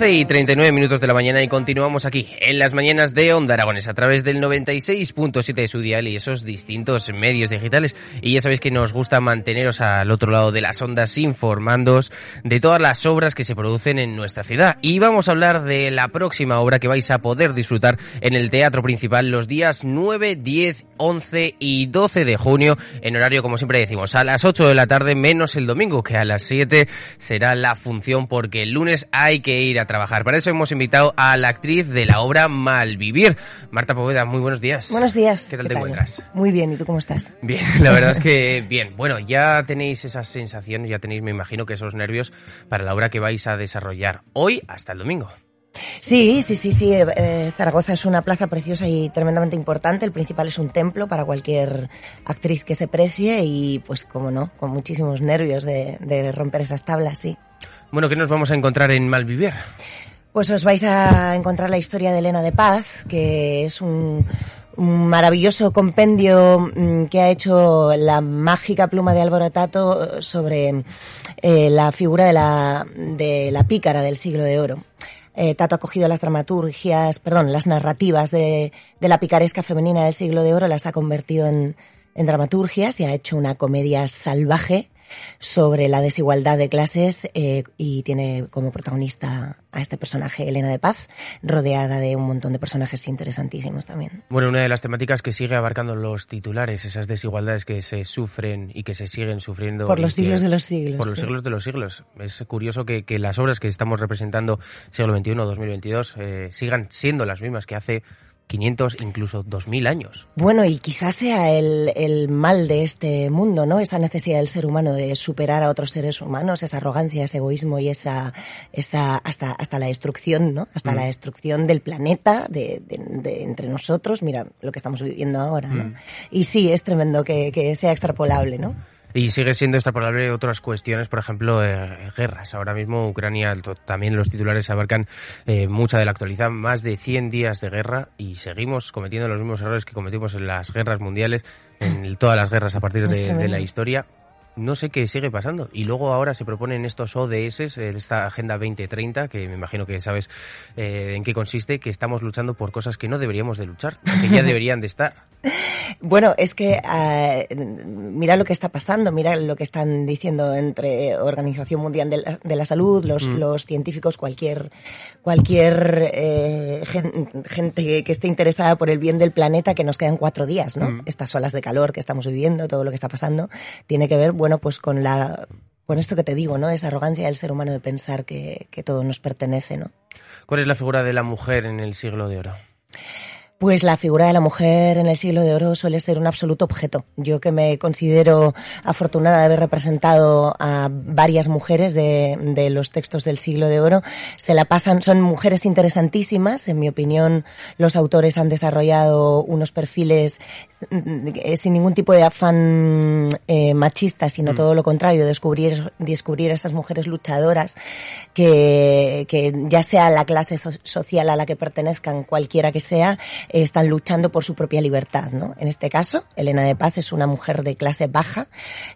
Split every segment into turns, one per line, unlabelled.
Y 39 minutos de la mañana y continuamos aquí en las mañanas de Onda Aragones a través del 96.7 de su dial y esos distintos medios digitales. Y ya sabéis que nos gusta manteneros al otro lado de las ondas informándoos de todas las obras que se producen en nuestra ciudad. Y vamos a hablar de la próxima obra que vais a poder disfrutar en el Teatro Principal los días 9, 10, 11 y 12 de junio en horario, como siempre decimos, a las 8 de la tarde menos el domingo, que a las 7 será la función porque el lunes hay que ir a trabajar. Para eso hemos invitado a la actriz de la obra Malvivir, Marta Poveda. Muy buenos días.
Buenos días.
¿Qué tal te encuentras?
Muy bien, ¿y tú cómo estás?
Bien, la verdad es que bien. Bueno, ya tenéis esa sensación, ya tenéis, me imagino, que esos nervios para la obra que vais a desarrollar hoy hasta el domingo.
Sí, sí, sí, sí. Eh, Zaragoza es una plaza preciosa y tremendamente importante. El principal es un templo para cualquier actriz que se precie y, pues, como no, con muchísimos nervios de, de romper esas tablas, sí.
Bueno, ¿qué nos vamos a encontrar en Malvivir?
Pues os vais a encontrar la historia de Elena de Paz, que es un, maravilloso compendio mm, que ha hecho la mágica pluma de Álvaro Tato sobre eh, la figura de la, de la pícara del siglo de oro. Eh, Tato ha cogido las dramaturgias, perdón, las narrativas de, de, la picaresca femenina del siglo de oro, las ha convertido en, en dramaturgias y ha hecho una comedia salvaje sobre la desigualdad de clases eh, y tiene como protagonista a este personaje, Elena de Paz, rodeada de un montón de personajes interesantísimos también.
Bueno, una de las temáticas que sigue abarcando los titulares, esas desigualdades que se sufren y que se siguen sufriendo.
Por los siglos de los siglos.
Por los siglos de los siglos. Es curioso que, que las obras que estamos representando, siglo XXI, 2022, eh, sigan siendo las mismas que hace 500, incluso 2000 años.
Bueno, y quizás sea el, el, mal de este mundo, ¿no? Esa necesidad del ser humano de superar a otros seres humanos, esa arrogancia, ese egoísmo y esa, esa hasta, hasta la destrucción, ¿no? Hasta la mm. destrucción del planeta, de, de, entre nosotros. Mira lo que estamos viviendo ahora, ¿no? Mm. Y sí, es tremendo que, que sea extrapolable, ¿no?
Y sigue siendo extrapolable otras cuestiones, por ejemplo, eh, guerras. Ahora mismo Ucrania, también los titulares abarcan eh, mucha de la actualidad, más de 100 días de guerra y seguimos cometiendo los mismos errores que cometimos en las guerras mundiales, en todas las guerras a partir de la historia no sé qué sigue pasando. Y luego ahora se proponen estos ODS, esta Agenda 2030, que me imagino que sabes eh, en qué consiste, que estamos luchando por cosas que no deberíamos de luchar, que ya deberían de estar.
Bueno, es que uh, mira lo que está pasando, mira lo que están diciendo entre Organización Mundial de la, de la Salud, los, mm. los, científicos, cualquier, cualquier eh, gente que esté interesada por el bien del planeta, que nos quedan cuatro días, ¿no? Mm. Estas olas de calor que estamos viviendo, todo lo que está pasando, tiene que ver bueno, pues con la con esto que te digo, ¿no? Esa arrogancia del ser humano de pensar que, todo nos pertenece, ¿no?
¿Cuál es la figura de la mujer en el siglo de oro?
Pues la figura de la mujer en el siglo de oro suele ser un absoluto objeto. Yo que me considero afortunada de haber representado a varias mujeres de, de, los textos del siglo de oro, se la pasan, son mujeres interesantísimas. En mi opinión, los autores han desarrollado unos perfiles eh, sin ningún tipo de afán eh, machista, sino mm. todo lo contrario, descubrir, descubrir a esas mujeres luchadoras que, que ya sea la clase social a la que pertenezcan, cualquiera que sea, están luchando por su propia libertad, ¿no? En este caso, Elena de Paz es una mujer de clase baja,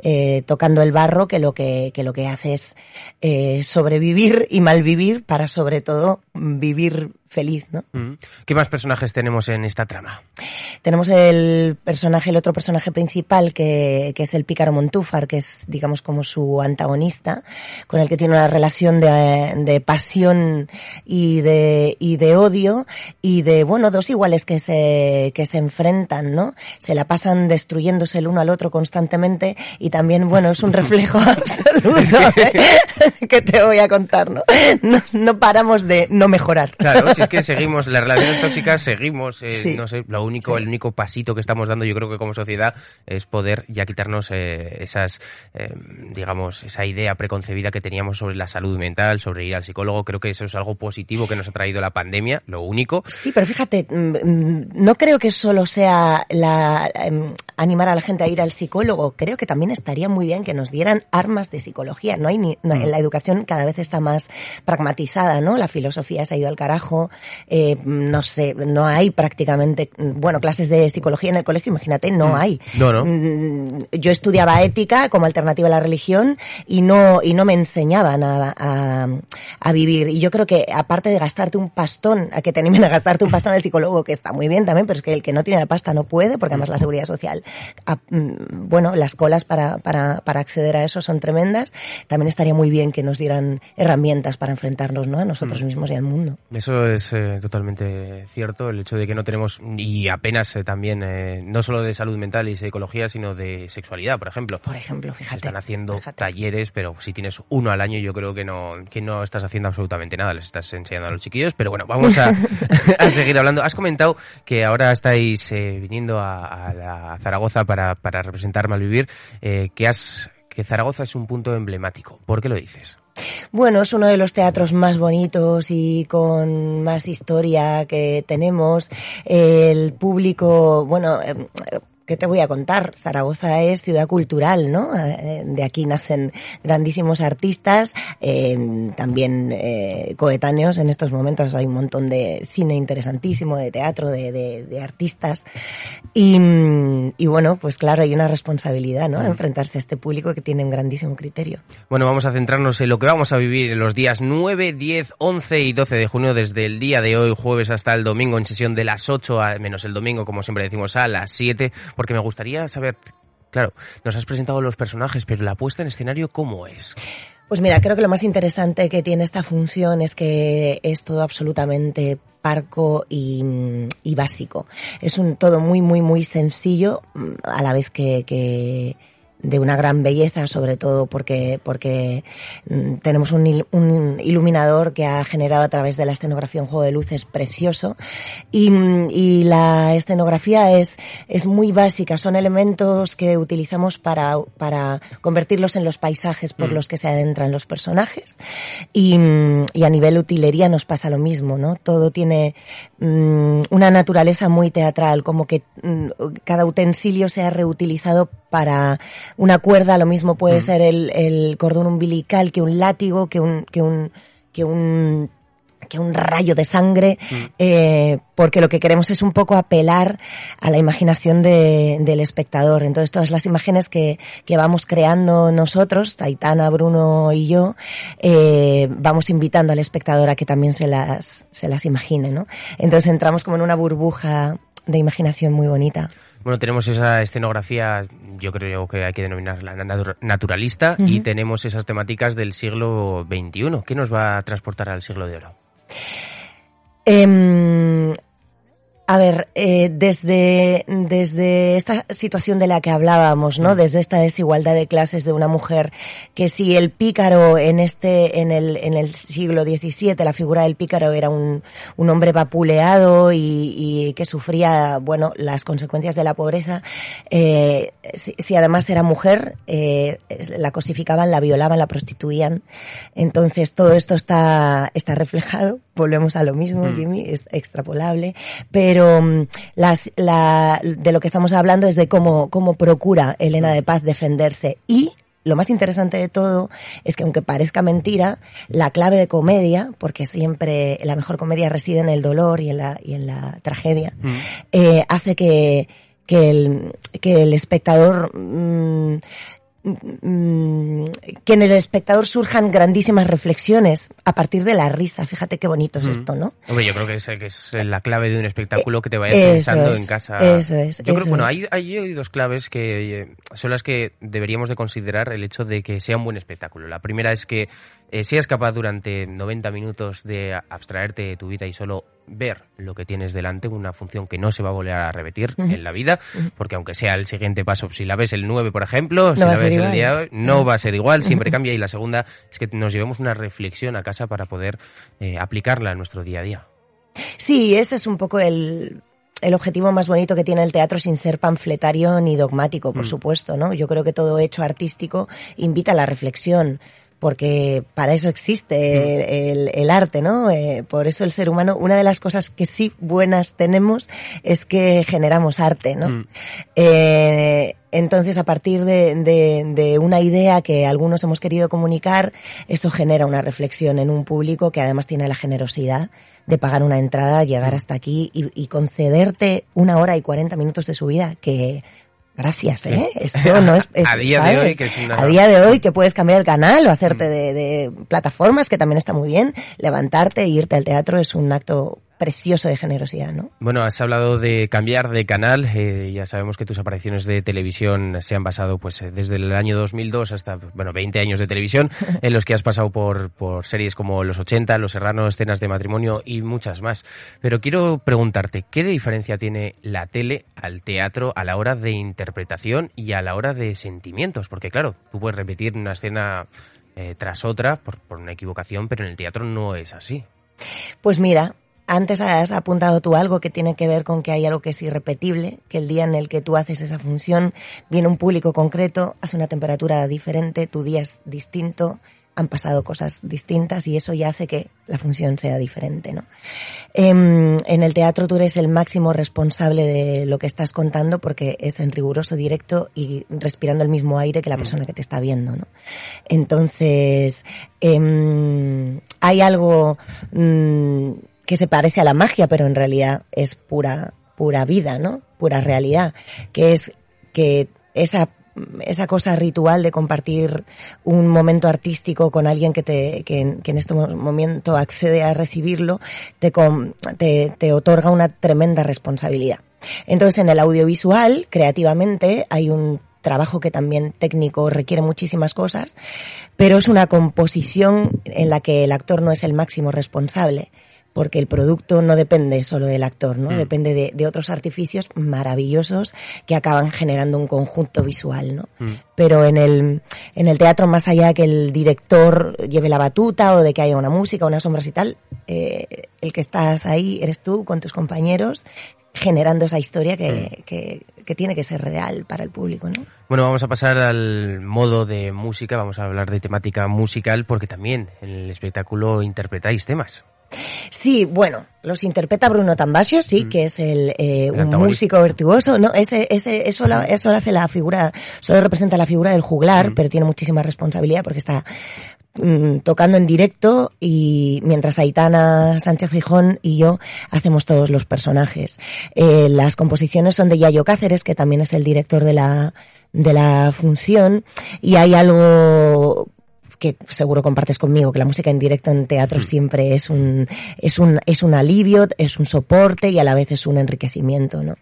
eh, tocando el barro, que lo que, que lo que hace es eh, sobrevivir y malvivir para sobre todo vivir feliz, ¿no?
Mm. ¿Qué más personajes tenemos en esta trama?
Tenemos el personaje, el otro personaje principal, que, que, es el pícaro Montúfar, que es, digamos, como su antagonista, con el que tiene una relación de, de pasión y de, y de odio, y de, bueno, dos iguales que se, que se enfrentan, ¿no? Se la pasan destruyéndose el uno al otro constantemente, y también, bueno, es un reflejo absoluto ¿eh? que te voy a contar, ¿no? ¿no? No paramos de no mejorar.
Claro, si es que seguimos, las relaciones tóxicas seguimos, eh, sí. no sé, lo único, sí. el único pasito que estamos dando yo creo que como sociedad es poder ya quitarnos eh, esas, eh, digamos, esa idea preconcebida que teníamos sobre la salud mental, sobre ir al psicólogo, creo que eso es algo positivo que nos ha traído la pandemia, lo único.
Sí, pero fíjate, no creo que solo sea la, eh, animar a la gente a ir al psicólogo, creo que también estaría muy bien que nos dieran armas de psicología, no hay ni, no, mm. la educación cada vez está más pragmatizada, ¿no? La filosofía se ha ido al carajo, eh, no sé, no hay prácticamente, bueno, clases de psicología en el colegio, imagínate, no mm. hay.
No, no.
Yo estudiaba ética como alternativa a la religión y no, y no me enseñaban a, a, a vivir. Y yo creo que aparte de gastarte un pastón, a que te animen a gastarte un pastón el psicólogo, que está muy bien también, pero es que el que no tiene la pasta no puede, porque además la seguridad social, a, bueno, las colas para, para, para acceder a eso son tremendas. También estaría muy bien que nos dieran herramientas para enfrentarnos, ¿no? A nosotros mismos y al mundo.
Eso es eh, totalmente cierto, el hecho de que no tenemos, y apenas eh, también, eh, no solo de salud mental y psicología, sino de sexualidad, por ejemplo.
Por ejemplo, fíjate.
Están haciendo
fíjate.
talleres, pero si tienes uno al año, yo creo que no, que no estás haciendo absolutamente nada, les estás enseñando a los chiquillos, pero bueno, vamos a, a seguir hablando. Has comentado que ahora estáis eh, viniendo a, a, la, a, Zaragoza para, para representar Malvivir, que has que Zaragoza es un punto emblemático. ¿Por qué lo dices?
Bueno, es uno de los teatros más bonitos y con más historia que tenemos. El público, bueno, eh, ¿qué te voy a contar? Zaragoza es ciudad cultural, ¿no? Eh, de aquí nacen grandísimos artistas, eh, también eh, coetáneos en estos momentos. Hay un montón de cine interesantísimo, de teatro, de, de, de artistas. Y, y, bueno, pues claro, hay una responsabilidad, ¿no? Enfrentarse a este público que tiene un grandísimo criterio.
Bueno, vamos a centrarnos en lo que vamos a vivir en los días 9, 10, 11 y 12 de junio, desde el día de hoy, jueves, hasta el domingo, en sesión de las 8, a, menos el domingo, como siempre decimos, a las 7 porque me gustaría saber, claro, nos has presentado los personajes, pero la puesta en escenario, ¿cómo es?
Pues mira, creo que lo más interesante que tiene esta función es que es todo absolutamente parco y, básico. Es un todo muy, muy, muy sencillo, a la vez que, que de una gran belleza, sobre todo porque, porque mm, tenemos un, un, iluminador que ha generado a través de la escenografía un juego de luces precioso y, y, la escenografía es, es muy básica, son elementos que utilizamos para, para convertirlos en los paisajes por mm. los que se adentran los personajes y, y, a nivel utilería nos pasa lo mismo, ¿no? Todo tiene mm, una naturaleza muy teatral, como que cada utensilio se ha reutilizado para una cuerda, lo mismo puede mm. ser el, el, cordón umbilical que un látigo, que un, que un, que un, que un rayo de sangre, mm. eh, porque lo que queremos es un poco apelar a la imaginación de, del espectador. Entonces, todas las imágenes que, que vamos creando nosotros, Taitana, Bruno y yo, eh, vamos invitando al espectador a que también se las, se las imagine, ¿no? Entonces entramos como en una burbuja de imaginación muy bonita.
Bueno, tenemos esa escenografía, yo creo que hay que denominarla naturalista, uh -huh. y tenemos esas temáticas del siglo XXI. ¿Qué nos va a transportar al siglo de oro?
Eh, a ver, eh, desde, desde esta situación de la que hablábamos, ¿no? Desde esta desigualdad de clases de una mujer, que si el pícaro en este, en el, en el siglo XVII, la figura del pícaro era un, un hombre vapuleado y, y, que sufría, bueno, las consecuencias de la pobreza, eh, si, si, además era mujer, eh, la cosificaban, la violaban, la prostituían. Entonces todo esto está, está reflejado, volvemos a lo mismo, mm. Jimmy, es extrapolable, pero mm, las, la, de lo que estamos hablando es de cómo, cómo procura Elena de Paz defenderse y lo más interesante de todo es que aunque parezca mentira, la clave de comedia, porque siempre la mejor comedia reside en el dolor y en la, y en la tragedia,
Mm.
eh, hace que, que, el, que el espectador que en el espectador surjan grandísimas reflexiones a partir de la risa. Fíjate qué bonito es
Mm.
esto, ¿no?
Hombre, yo creo que es, que es la clave de un espectáculo que te vaya pensando
es,
en casa.
eso es,
Yo creo que, bueno,
es.
hay, hay dos claves que eh, son las que deberíamos de considerar el hecho de que sea un buen espectáculo. La primera es que eh, seas capaz durante 90 minutos de abstraerte de tu vida y solo ver lo que tienes delante, una función que no se va a volver a repetir en la vida, porque aunque sea el siguiente paso, si la ves el 9, por ejemplo, si
va a
la ves el día no va a ser igual, siempre cambia. Y la segunda es que nos llevemos una reflexión a casa para poder eh, aplicarla en nuestro día a día.
Sí, ese es un poco el, el objetivo más bonito que tiene el teatro sin ser panfletario ni dogmático, por
Mm.
supuesto, ¿no? Yo creo que todo hecho artístico invita a la reflexión. Porque para eso existe el, el arte, ¿no? Eh, por eso el ser humano, una de las cosas que sí buenas tenemos es que generamos arte, ¿no?
Mm.
Eh, entonces, a partir de, de- de una idea que algunos hemos querido comunicar, eso genera una reflexión en un público que además tiene la generosidad de pagar una entrada, llegar hasta aquí y, y concederte una hora y cuarenta minutos de su vida, que gracias, ¿eh? Esto no es... es-
A día de hoy, que es una-
A día de hoy que puedes cambiar el canal o hacerte de, de plataformas, que también está muy bien, levantarte e irte al teatro es un acto precioso de generosidad, ¿no?
Bueno, has hablado de cambiar de canal. eh, ya sabemos que tus apariciones de televisión se han basado, pues, eh, desde el año 2002 hasta, bueno, 20 años de televisión, en los que has pasado por, por series como Los 80, Los Serranos, Escenas de Matrimonio y muchas más. Pero quiero preguntarte, ¿qué diferencia tiene la tele al teatro a la hora de interpretación y a la hora de sentimientos? Porque, claro, tú puedes repetir una escena eh, tras otra por, por una equivocación, pero en el teatro no es así.
Pues mira, antes has apuntado tú algo que tiene que ver con que hay algo que es irrepetible, que el día en el que tú haces esa función viene un público concreto, hace una temperatura diferente, tu día es distinto, han pasado cosas distintas y eso ya hace que la función sea diferente, ¿no? Em, en el teatro tú eres el máximo responsable de lo que estás contando porque es en riguroso directo y respirando el mismo aire que la persona que te está viendo, ¿no? Entonces, em, hay algo mm, que se parece a la magia, pero en realidad es pura, pura vida, ¿no? Pura realidad, que es que esa esa cosa ritual de compartir un momento artístico con alguien que te que, en- este mo- momento accede a recibirlo te, te te otorga una tremenda responsabilidad. Entonces en el audiovisual creativamente hay un trabajo que también técnico requiere muchísimas cosas, pero es una composición en la que el actor no es el máximo responsable, porque el producto no depende solo del actor, ¿no?
Mm.
Depende de, de otros artificios maravillosos que acaban generando un conjunto visual, ¿no?
Mm.
Pero en el, en el teatro, más allá de que el director lleve la batuta o de que haya una música, unas sombras y tal, eh, el que estás ahí eres tú con tus compañeros generando esa historia que, que, que tiene que ser real para el público, ¿no?
Bueno, vamos a pasar al modo de música, vamos a hablar de temática musical, porque también en el espectáculo interpretáis temas.
Sí, bueno, los interpreta Bruno Tambasio, sí, que es el, eh, un músico virtuoso. No, ese, ese, eso, la- eso lo hace la figura, solo representa la figura del juglar, pero tiene muchísima responsabilidad porque está mm, tocando en directo y mientras Aitana Sánchez Gijón y yo hacemos todos los personajes. Eh, las composiciones son de Yayo Cáceres, que también es el director de la, de la función, y hay algo que seguro compartes conmigo, que la música en directo en teatro siempre es un, es un, es un alivio, es un soporte y a la vez es un enriquecimiento, ¿no?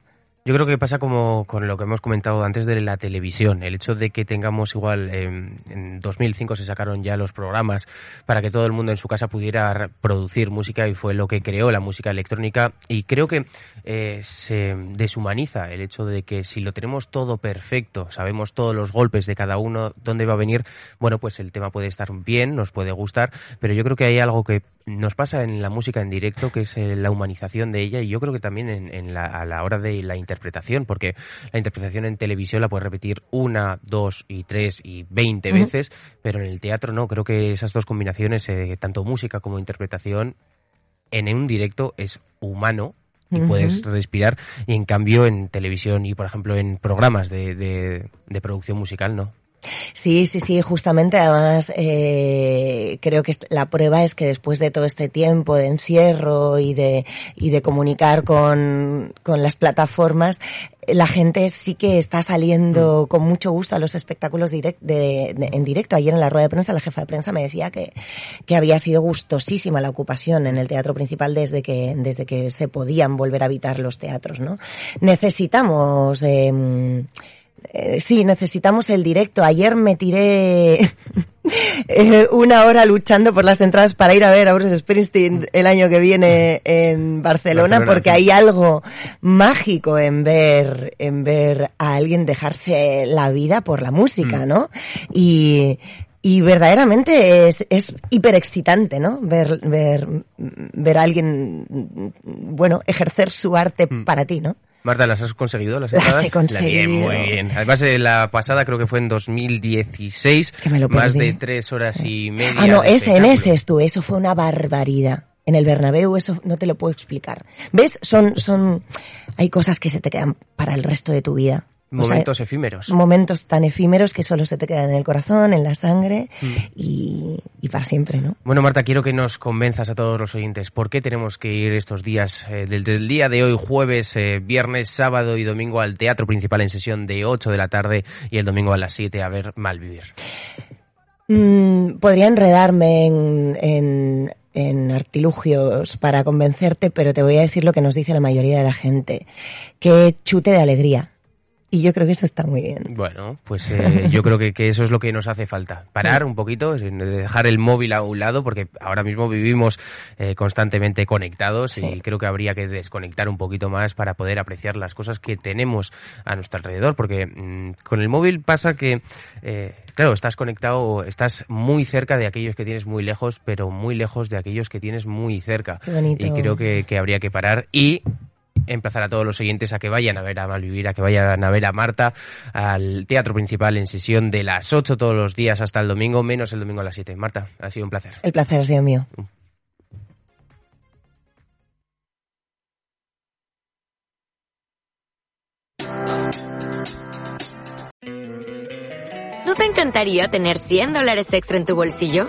Yo creo que pasa como con lo que hemos comentado antes de la televisión, el hecho de que tengamos igual, eh, en 2005 se sacaron ya los programas para que todo el mundo en su casa pudiera producir música y fue lo que creó la música electrónica. Y creo que eh, se deshumaniza el hecho de que si lo tenemos todo perfecto, sabemos todos los golpes de cada uno, dónde va a venir, bueno, pues el tema puede estar bien, nos puede gustar, pero yo creo que hay algo que nos pasa en la música en directo, que es eh, la humanización de ella, y yo creo que también en, en la, a la hora de la interpretación, porque la interpretación en televisión la puedes repetir una, dos y tres y veinte veces, pero en el teatro no. Creo que esas dos combinaciones, eh, tanto música como interpretación, en un directo es humano y puedes respirar, y en cambio en televisión y, por ejemplo, en programas de, de, de producción musical, no.
Sí, sí, sí, justamente. Además, eh, creo que la prueba es que después de todo este tiempo de encierro y de, y de comunicar con, con las plataformas, la gente sí que está saliendo mm. con mucho gusto a los espectáculos direct, de, en directo. Ayer en la rueda de prensa la jefa de prensa me decía que, que había sido gustosísima la ocupación en el teatro principal desde que, desde que se podían volver a habitar los teatros, ¿no? Necesitamos, eh, eh, sí, necesitamos el directo. Ayer me tiré eh, una hora luchando por las entradas para ir a ver a Bruce Springsteen el año que viene en Barcelona, porque hay algo mágico en ver, en ver a alguien dejarse la vida por la música, mm. ¿no? Y, y verdaderamente es, es hiper excitante, ¿no? Ver, ver, ver a alguien, bueno, ejercer su arte mm. para ti, ¿no?
Marta, ¿las has conseguido?
Las, las he conseguido.
muy bien. Además, de la pasada creo que fue en 2016.
Que me lo
Más de tres horas y media.
Ah, no, ese, en ese estuve. Eso fue una barbaridad. En el Bernabéu eso no te lo puedo explicar. ¿Ves? Son, son, hay cosas que se te quedan para el resto de tu vida.
Momentos efímeros.
Momentos tan efímeros que solo se te quedan en el corazón, en la sangre mm. y, para siempre, ¿no?
Bueno, Marta, quiero que nos convenzas a todos los oyentes. ¿Por qué tenemos que ir estos días, eh, desde el día de hoy, jueves, eh, viernes, sábado y domingo, al teatro principal en sesión de 8 de la tarde y el domingo a las 7 a ver Malvivir?
Mm, podría enredarme en, en artilugios para convencerte, pero te voy a decir lo que nos dice la mayoría de la gente. Que chute de alegría y yo creo que eso está muy bien.
Bueno, pues eh, yo creo que, que, eso es lo que nos hace falta. Parar un poquito, dejar el móvil a un lado, porque ahora mismo vivimos eh, constantemente conectados y creo que habría que desconectar un poquito más para poder apreciar las cosas que tenemos a nuestro alrededor. Porque mm, con el móvil pasa que, eh, claro, estás conectado, estás muy cerca de aquellos que tienes muy lejos, pero muy lejos de aquellos que tienes muy cerca. Y creo que, que habría que parar y emplazar a todos los oyentes a que vayan a ver a Malvivir, a que vayan a ver a Marta al teatro principal en sesión de las 8 todos los días hasta el domingo, menos el domingo a las 7. Marta, ha sido un placer.
El placer ha sido mío.
¿No te encantaría tener 100 dólares extra en tu bolsillo?